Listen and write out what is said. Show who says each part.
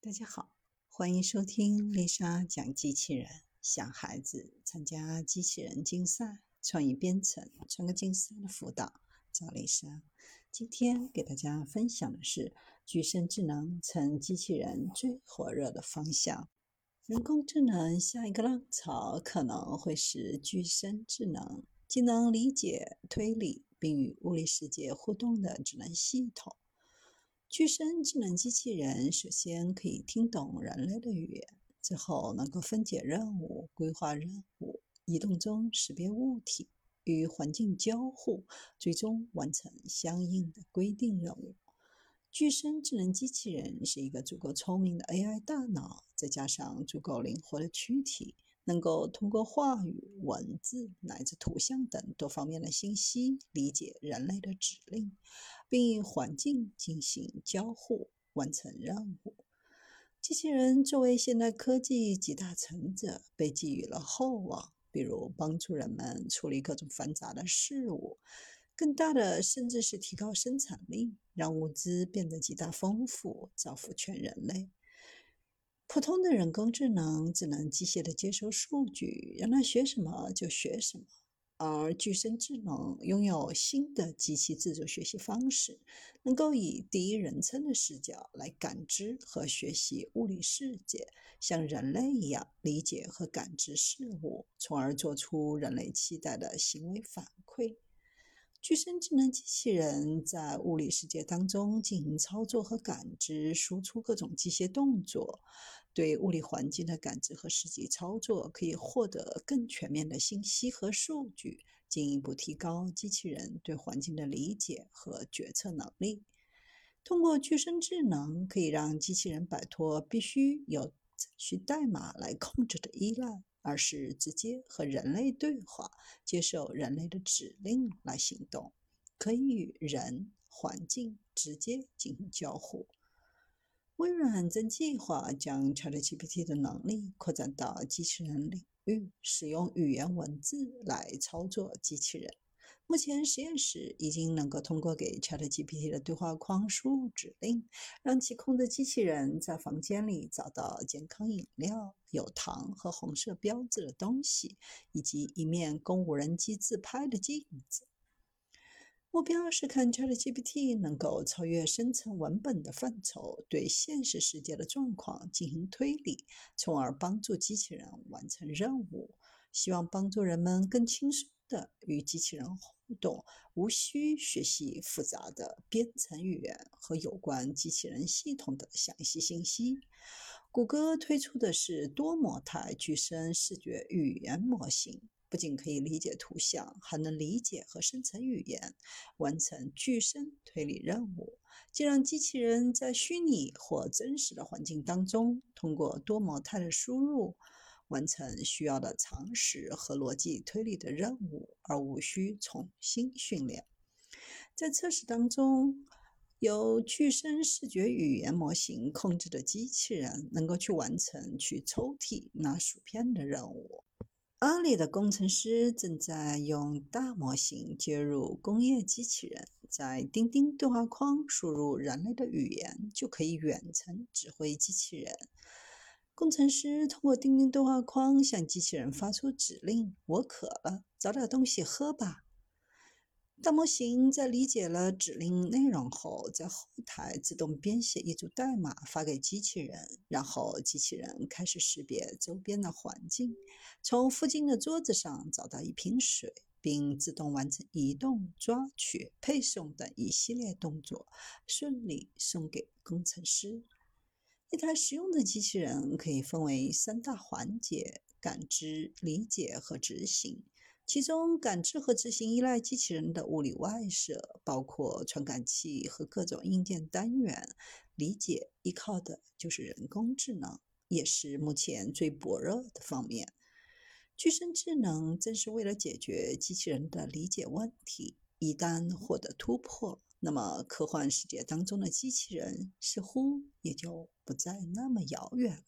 Speaker 1: 大家好，欢迎收听丽莎讲机器人。想孩子参加机器人竞赛、创意编程、创客竞赛的辅导，找丽莎。今天给大家分享的是，具身智能成机器人最火热的方向。人工智能下一个浪潮可能会是具身智能，既能理解、推理并与物理世界互动的智能系统。具身智能机器人首先可以听懂人类的语言，之后能够分解任务、规划任务、移动中识别物体、与环境交互，最终完成相应的规定任务。具身智能机器人是一个足够聪明的 AI 大脑，再加上足够灵活的躯体。能够通过话语、文字乃至图像等多方面的信息理解人类的指令，并与环境进行交互，完成任务。机器人作为现代科技集大成者，被寄予了厚望，比如帮助人们处理各种繁杂的事物。更大的，甚至是提高生产力，让物资变得极大丰富，造福全人类。普通的人工智能只能机械的接收数据，让它学什么就学什么；而具身智能拥有新的机器自主学习方式，能够以第一人称的视角来感知和学习物理世界，像人类一样理解和感知事物，从而做出人类期待的行为反馈。具身智能机器人在物理世界当中进行操作和感知，输出各种机械动作。对物理环境的感知和实际操作，可以获得更全面的信息和数据，进一步提高机器人对环境的理解和决策能力。通过具身智能，可以让机器人摆脱必须有程序代码来控制的依赖，而是直接和人类对话，接受人类的指令来行动，可以与人、环境直接进行交互。微软正计划将 ChatGPT 的能力扩展到机器人领域，使用语言文字来操作机器人。目前，实验室已经能够通过给 ChatGPT 的对话框输入指令，让其控制机器人在房间里找到健康饮料、有糖和红色标志的东西，以及一面供无人机自拍的镜子。目标是看 ChatGPT 能够超越生成文本的范畴，对现实世界的状况进行推理，从而帮助机器人完成任务。希望帮助人们更轻松的与机器人互动，无需学习复杂的编程语言和有关机器人系统的详细信息。谷歌推出的是多模态具身视觉语言模型。不仅可以理解图像，还能理解和生成语言，完成具身推理任务，既让机器人在虚拟或真实的环境当中，通过多模态的输入，完成需要的常识和逻辑推理的任务，而无需重新训练。在测试当中，由具身视觉语言模型控制的机器人，能够去完成去抽屉拿薯片的任务。阿里的工程师正在用大模型接入工业机器人，在钉钉对话框输入人类的语言，就可以远程指挥机器人。工程师通过钉钉对话框向机器人发出指令：“我渴了，找点东西喝吧。”大模型在理解了指令内容后，在后台自动编写一组代码发给机器人，然后机器人开始识别周边的环境，从附近的桌子上找到一瓶水，并自动完成移动、抓取、配送等一系列动作，顺利送给工程师。一台实用的机器人可以分为三大环节：感知、理解和执行。其中，感知和执行依赖机器人的物理外设，包括传感器和各种硬件单元；理解依靠的就是人工智能，也是目前最薄弱的方面。具身智能正是为了解决机器人的理解问题。一旦获得突破，那么科幻世界当中的机器人似乎也就不再那么遥远。